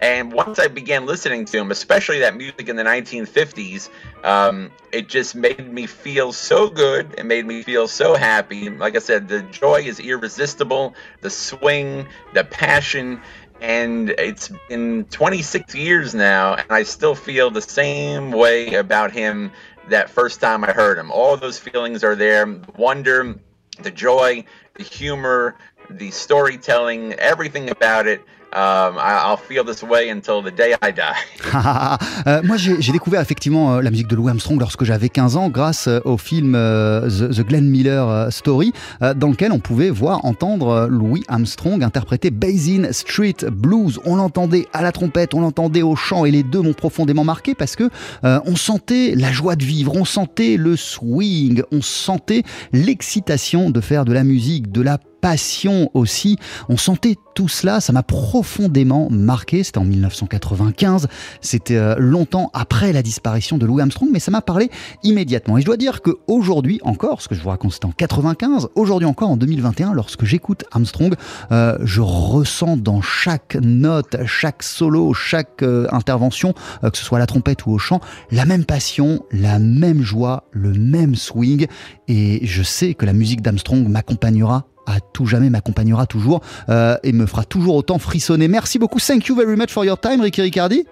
And once I began listening to him, especially that music in the 1950s, um, it just made me feel so good. It made me feel so happy. Like I said, the joy is irresistible, the swing, the passion. And it's been 26 years now, and I still feel the same way about him that first time I heard him. All those feelings are there the wonder, the joy, the humor, the storytelling, everything about it. Um, I'll feel this way until the day I die. Euh, moi, j'ai découvert effectivement euh, la musique de Louis Armstrong lorsque j'avais 15 ans grâce euh, au film The, The Glenn Miller Story, dans lequel on pouvait voir, entendre Louis Armstrong interpréter Basin Street Blues. On l'entendait à la trompette, on l'entendait au chant, et les deux m'ont profondément marqué parce que on sentait la joie de vivre, on sentait le swing, on sentait l'excitation de faire de la musique, de la passion aussi. On sentait tout cela, ça m'a profondément marqué. C'était en 1995, c'était euh, longtemps après la disparition de Louis Armstrong, mais ça m'a parlé immédiatement. Et je dois dire que aujourd'hui encore, ce que je vous raconte c'était en 95, aujourd'hui encore en 2021, lorsque j'écoute Armstrong, euh, je ressens dans chaque note, chaque solo, chaque euh, intervention, que ce soit à la trompette ou au chant, la même passion, la même joie, le même swing. Et je sais que la musique d'Armstrong m'accompagnera à tout jamais, m'accompagnera toujours euh, et me fera toujours autant frissonner. Merci beaucoup. Thank you very much for your time, Ricky Riccardi.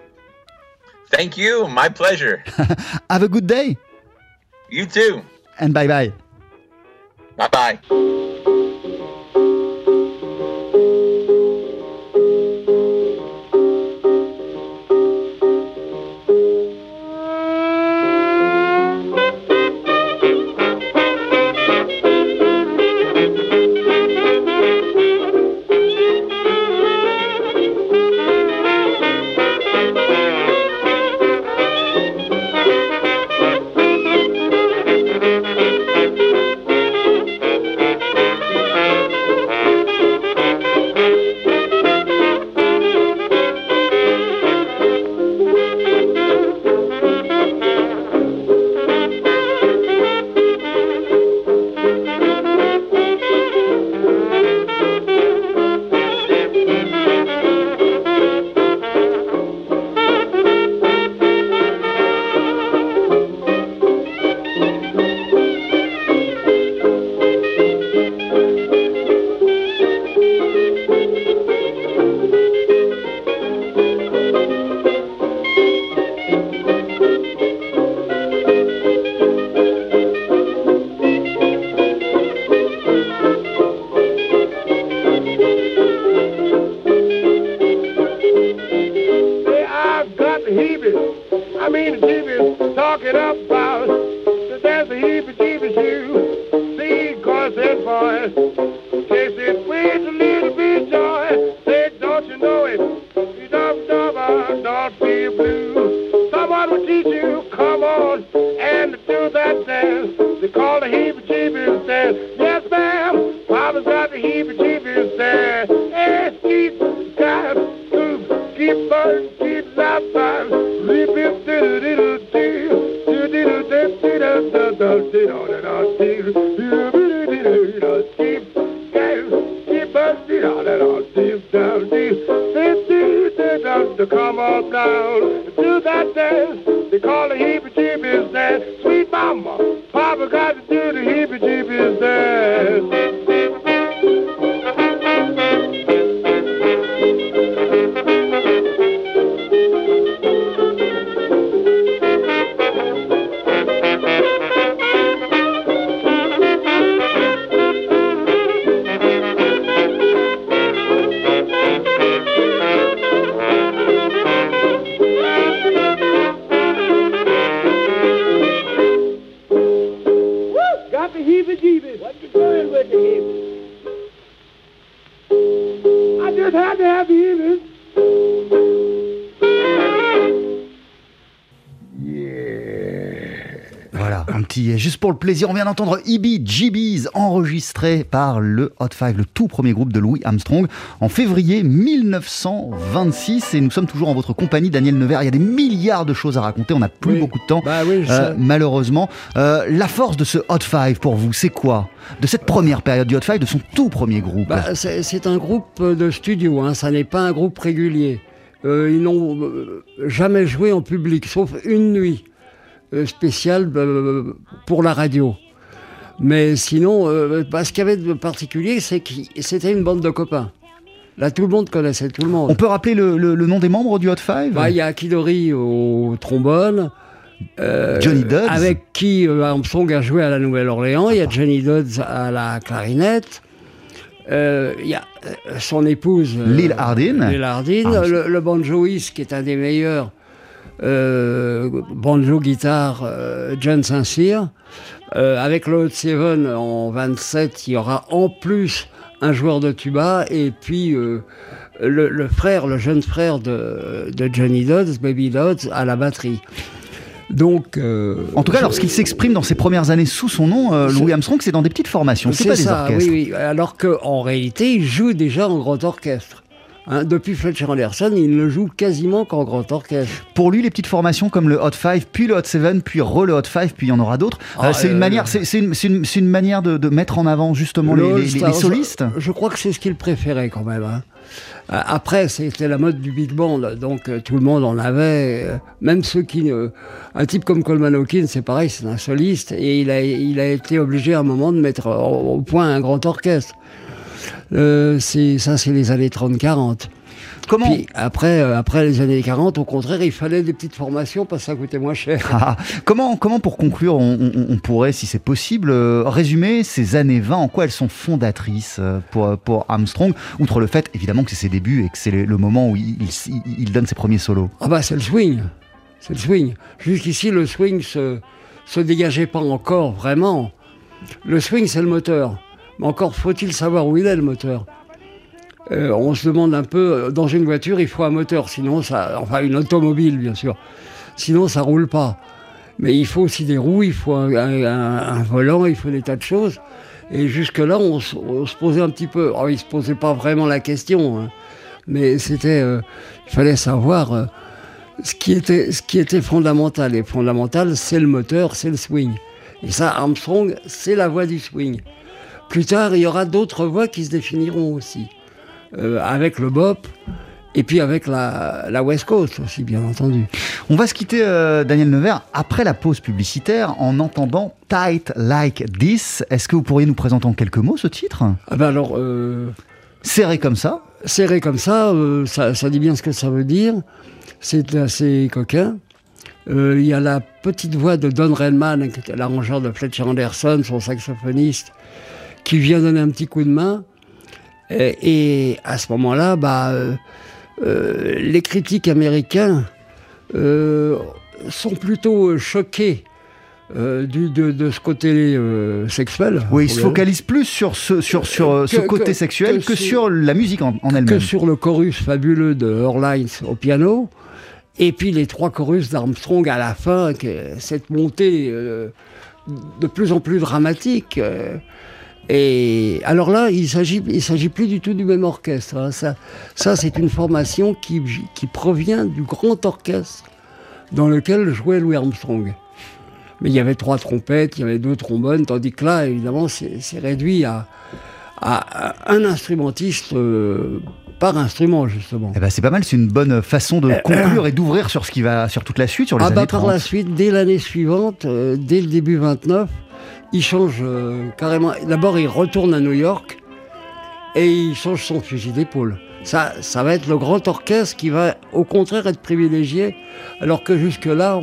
Thank you. My pleasure. Have a good day You too. and bye bye. Bye bye. Come on down, do that dance. They call heebie-jeebies le plaisir. On vient d'entendre Ibi Jeebies enregistré par le Hot Five, le tout premier groupe de Louis Armstrong, en février 1926. Et nous sommes toujours en votre compagnie, Daniel Nevers. Il y a des milliards de choses à raconter. On n'a plus Oui. beaucoup de temps, Bah oui, euh, malheureusement. Euh, la force de ce Hot Five pour vous, c'est quoi? De cette première période du Hot Five, de son tout premier groupe? Bah, c'est un groupe de studio, hein, ça n'est pas un groupe régulier. Euh, ils n'ont jamais joué en public, sauf une nuit euh, spéciale euh, pour la radio. Mais sinon, euh, bah, ce qu'il y avait de particulier, c'est que c'était une bande de copains. Là, tout le monde connaissait tout le monde. On peut rappeler le, le- le nom des membres du Hot Five? Bah, Il y a Akidori au trombone. euh, Johnny Dodds. Avec qui Armstrong a joué à la Nouvelle-Orléans. Il y a Johnny Dodds à la clarinette. Euh, Il y a son épouse. Lil Hardin. Lil Hardin. Ah, le, le banjoïste, qui est un des meilleurs euh, banjo-guitare, euh, John Saint-Cyr. Euh, avec le Hot Seven en 27, il y aura en plus un joueur de tuba et puis euh, le, le frère, le jeune frère de, de Johnny Dodds, Baby Dodds, à la batterie. Donc, euh, En tout cas, je- lorsqu'il s'exprime dans ses premières années sous son nom, euh, Louis Armstrong, c'est dans des petites formations, c'est pas des ça, orchestres. oui, oui. Alors qu'en réalité, il joue déjà en grand orchestre. Hein, depuis Fletcher Anderson, il ne joue quasiment qu'en grand orchestre. Pour lui, les petites formations comme le Hot 5, puis le Hot 7, puis re le Hot 5, puis il y en aura d'autres. Ah, euh, c'est euh, une manière, c'est une, une- une manière de, de mettre en avant justement Le les, les- All-Star, les solistes. Je, je crois que c'est ce qu'il préférait quand même. hein. Euh, Après, c'était la mode du big band, donc euh, tout le monde en avait. euh, même ceux qui. euh, un type comme Coleman Hawkins, c'est pareil, c'est un soliste, et il a, il a été obligé à un moment de mettre au point un grand orchestre. Euh, c'est ça, c'est les années 30-40. Comment Puis après, euh, après les années 40, au contraire, il fallait des petites formations parce que ça coûtait moins cher. Ah, comment, comment, pour conclure, on, on- on pourrait, si c'est possible, euh, résumer ces années 20, en quoi elles sont fondatrices pour, pour Armstrong, outre le fait, évidemment, que c'est ses débuts et que c'est le, le moment où il, il- il donne ses premiers solos Ah bah c'est le swing, c'est le swing. Jusqu'ici le swing se se dégageait pas encore vraiment. Le swing c'est le moteur, mais encore faut-il savoir où il est le moteur. Euh, on se demande un peu euh, dans une voiture il faut un moteur, sinon ça, enfin une automobile bien sûr, sinon ça roule pas. Mais il faut aussi des roues, il faut un, volant, il faut des tas de choses. Et jusque-là, on, se- on se posait un petit peu. Alors, il se posait pas vraiment la question, hein. mais c'était, euh, il fallait savoir ce qui était, fondamental. Et fondamental, c'est le moteur, c'est le swing. Et ça, Armstrong, c'est la voix du swing. Plus tard, il y aura d'autres voix qui se définiront aussi, euh, avec le bop. Et puis avec la, la West Coast aussi, bien entendu. On va se quitter, euh, Daniel Nevers, après la pause publicitaire, en entendant Tight Like This. Est-ce que vous pourriez nous présenter en quelques mots ce titre? Ah ben alors, euh, Serré comme ça serré comme ça, euh, ça, ça dit bien ce que ça veut dire. C'est assez coquin. Il y a la petite voix de Don Redman, l'arrangeur de Fletcher Anderson, son saxophoniste, qui vient donner un petit coup de main. Et, et à ce moment-là, bah, euh, euh, les critiques américains euh, sont plutôt choqués euh, du, de, de ce côté euh, sexuel. Oui, il se focalise plus sur ce, sur, sur euh, ce Que- côté que- sexuel que, que sur sur- la musique en, en que elle-même. sur le chorus fabuleux de Orlines au piano, et puis les trois chorus d'Armstrong à la fin, cette montée de plus en plus dramatique. Et alors là, il s'agit, il s'agit plus du tout du même orchestre. hein. Ça, ça c'est une formation qui, qui provient du grand orchestre dans lequel jouait Louis Armstrong. Mais il y avait trois trompettes, il y avait deux trombones, tandis que là, évidemment, c'est c'est réduit à, un instrumentiste euh, par instrument, justement. Eh ben, c'est pas mal, c'est une bonne façon de conclure et d'ouvrir sur ce qui va sur toute la suite, sur les Ah années bah par 30. la suite, dès l'année suivante, euh, dès le début 29, il change euh, carrément. D'abord, il retourne à New York et il change son fusil d'épaule. Ça, va être le grand orchestre qui va au contraire être privilégié, alors que jusque-là,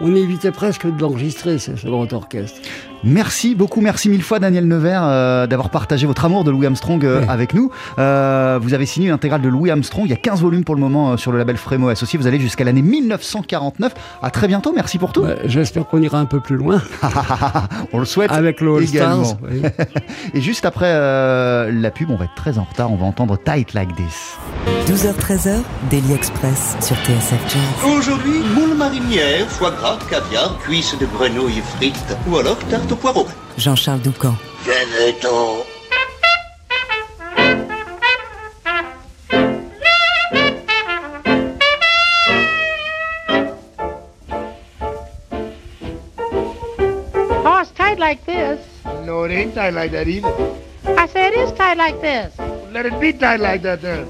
on, évitait presque de l'enregistrer, ce grand orchestre. Merci beaucoup, merci mille fois Daniel Nevers euh, d'avoir partagé votre amour de Louis Armstrong euh, avec nous. Euh, vous avez signé une intégrale de Louis Armstrong, il y a 15 volumes pour le moment euh, sur le label Frémo Associé, vous allez jusqu'à l'année 1949. À très bientôt, merci pour tout. Ouais, J'espère qu'on ira un peu plus loin On le souhaite avec le également. Stars. oui. Et juste après euh, la pub, on va être très en retard, on va entendre Tight Like This. 12h-13h, Daily Express sur TSF Jazz. Aujourd'hui, moule marinière, foie gras, caviar, cuisses de grenouille frites ou alors tarte au poireau. Jean-Charles Doucan. Venez-t'en. Oh, it's tight like this. No, it ain't tight like that either. I said it is tight like this. Let it be tight like that then.